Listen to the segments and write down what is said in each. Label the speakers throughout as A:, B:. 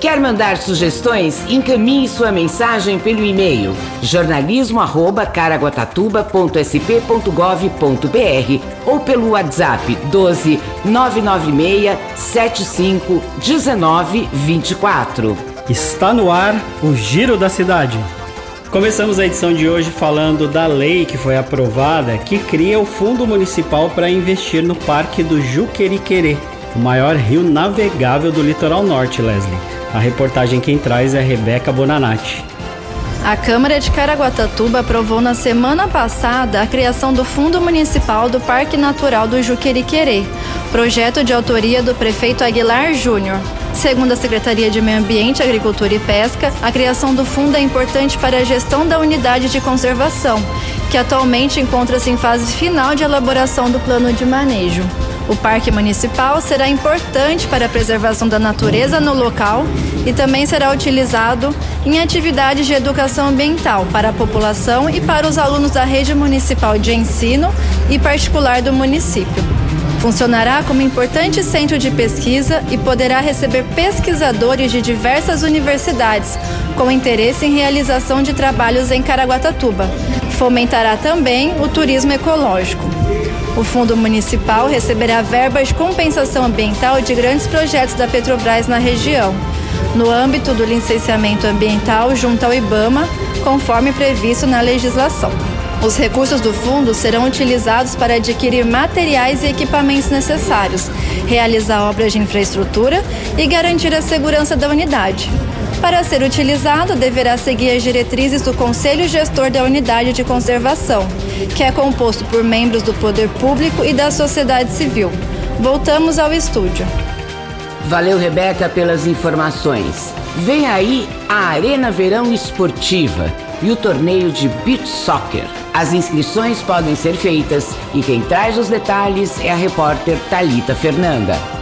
A: Quer mandar sugestões? Encaminhe sua mensagem pelo e-mail jornalismo@caraguatatuba.sp.gov.br ou pelo WhatsApp 12 996 75 19 24.
B: Está no ar o Giro da Cidade. Começamos a edição de hoje falando da lei que foi aprovada que cria o Fundo Municipal para investir no Parque do Juqueriquerê, o maior rio navegável do litoral norte, Leslie. A reportagem quem traz é Rebeca Bonanati.
C: A Câmara de Caraguatatuba aprovou na semana passada a criação do Fundo Municipal do Parque Natural do Juqueriquerê, projeto de autoria do prefeito Aguilar Júnior. Segundo a Secretaria de Meio Ambiente, Agricultura e Pesca, a criação do fundo é importante para a gestão da unidade de conservação, que atualmente encontra-se em fase final de elaboração do plano de manejo. O Parque Municipal será importante para a preservação da natureza no local e também será utilizado em atividades de educação ambiental para a população e para os alunos da rede municipal de ensino e particular do município. Funcionará como importante centro de pesquisa e poderá receber pesquisadores de diversas universidades com interesse em realização de trabalhos em Caraguatatuba. Fomentará também o turismo ecológico. O Fundo Municipal receberá verbas de compensação ambiental de grandes projetos da Petrobras na região, no âmbito do licenciamento ambiental junto ao IBAMA, conforme previsto na legislação. Os recursos do fundo serão utilizados para adquirir materiais e equipamentos necessários, realizar obras de infraestrutura e garantir a segurança da unidade. Para ser utilizado, deverá seguir as diretrizes do Conselho Gestor da Unidade de Conservação, que é composto por membros do poder público e da sociedade civil. Voltamos ao estúdio.
A: Valeu, Rebeca, pelas informações. Vem aí a Arena Verão Esportiva e o torneio de Beach Soccer. As inscrições podem ser feitas e quem traz os detalhes é a repórter Talita Fernanda.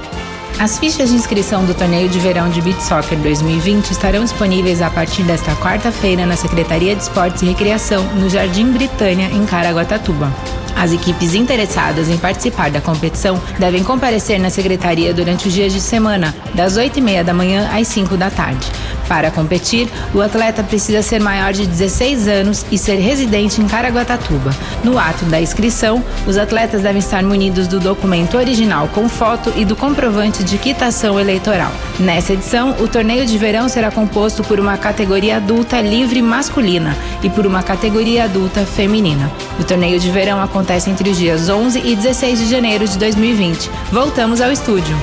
D: As fichas de inscrição do torneio de verão de Beach Soccer 2020 estarão disponíveis a partir desta quarta-feira na Secretaria de Esportes e Recreação, no Jardim Britânia, em Caraguatatuba. As equipes interessadas em participar da competição devem comparecer na secretaria durante os dias de semana, das 8h30 da manhã às 5 da tarde. Para competir, o atleta precisa ser maior de 16 anos e ser residente em Caraguatatuba. No ato da inscrição, os atletas devem estar munidos do documento original com foto e do comprovante de quitação eleitoral. Nessa edição, o torneio de verão será composto por uma categoria adulta livre masculina e por uma categoria adulta feminina. O torneio de verão acontece entre os dias 11 e 16 de janeiro de 2020. Voltamos ao estúdio.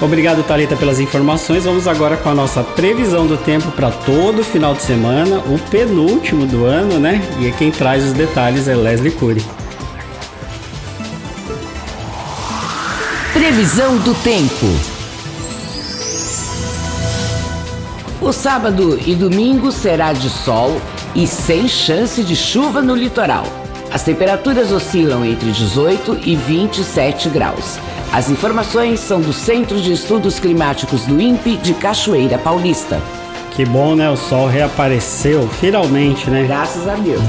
B: Obrigado, Talita, pelas informações. Vamos agora com a nossa previsão do tempo para todo final de semana, o penúltimo do ano, né? E quem traz os detalhes é Leslie Cury.
A: Previsão do tempo. O sábado e domingo será de sol e sem chance de chuva no litoral. As temperaturas oscilam entre 18 e 27 graus. As informações são do Centro de Estudos Climáticos do INPE de Cachoeira Paulista.
B: Que bom, né? O sol reapareceu finalmente, né?
A: Graças a Deus.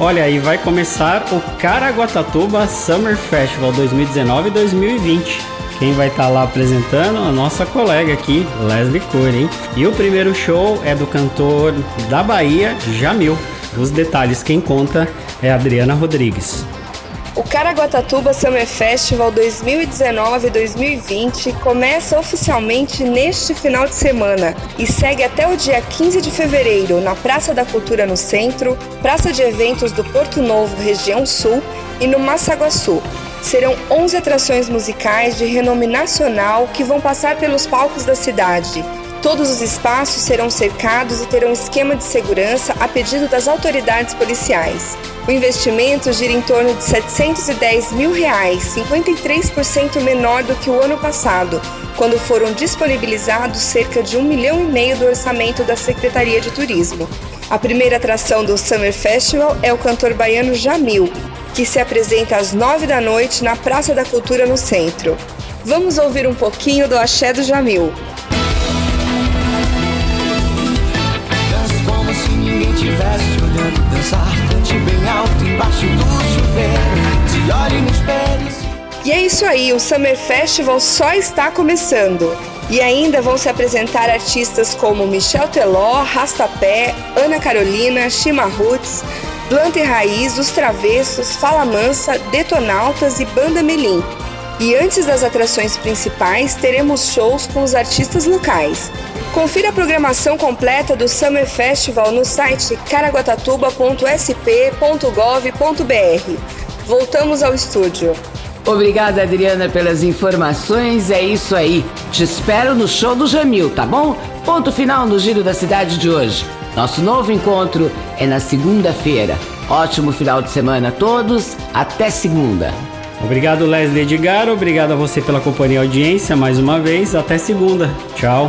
B: Olha aí, vai começar o Caraguatatuba Summer Festival 2019-2020. Quem vai estar tá lá apresentando? A nossa colega aqui, Leslie Cury, hein? E o primeiro show é do cantor da Bahia, Jamil. Os detalhes quem conta é Adriana Rodrigues.
E: O Caraguatatuba Summer Festival 2019-2020 começa oficialmente neste final de semana e segue até o dia 15 de fevereiro na Praça da Cultura no Centro, Praça de Eventos do Porto Novo, região Sul e no Massaguaçu. Serão 11 atrações musicais de renome nacional que vão passar pelos palcos da cidade. Todos os espaços serão cercados e terão esquema de segurança a pedido das autoridades policiais. O investimento gira em torno de 710 mil reais, 53% menor do que o ano passado, quando foram disponibilizados cerca de um milhão e meio do orçamento da Secretaria de Turismo. A primeira atração do Summer Festival é o cantor baiano Jamil. que se apresenta às nove da noite na Praça da Cultura no centro. Vamos ouvir um pouquinho do Axé do Jamil.
F: Se ninguém tivesse olhando dançar. Cante bem alto embaixo do chuveiro. Se olhe nos pés.
E: E é isso aí, o Summer Festival só está começando. E ainda vão se apresentar artistas como Michel Teló, Rastapé, Ana Carolina, Shima Roots, Planta e Raiz, Os Travessos, Fala Mansa, Detonautas e Banda Melim. E antes das atrações principais, teremos shows com os artistas locais. Confira a programação completa do Summer Festival no site caraguatatuba.sp.gov.br. Voltamos ao estúdio.
A: Obrigada, Adriana, pelas informações. É isso aí. Te espero no show do Jamil, tá bom? Ponto final no Giro da Cidade de hoje. Nosso novo encontro é na segunda-feira. Ótimo final de semana a todos. Até segunda.
B: Obrigado, Leslie Edgar. Obrigado a você pela companhia e audiência mais uma vez. Até segunda. Tchau.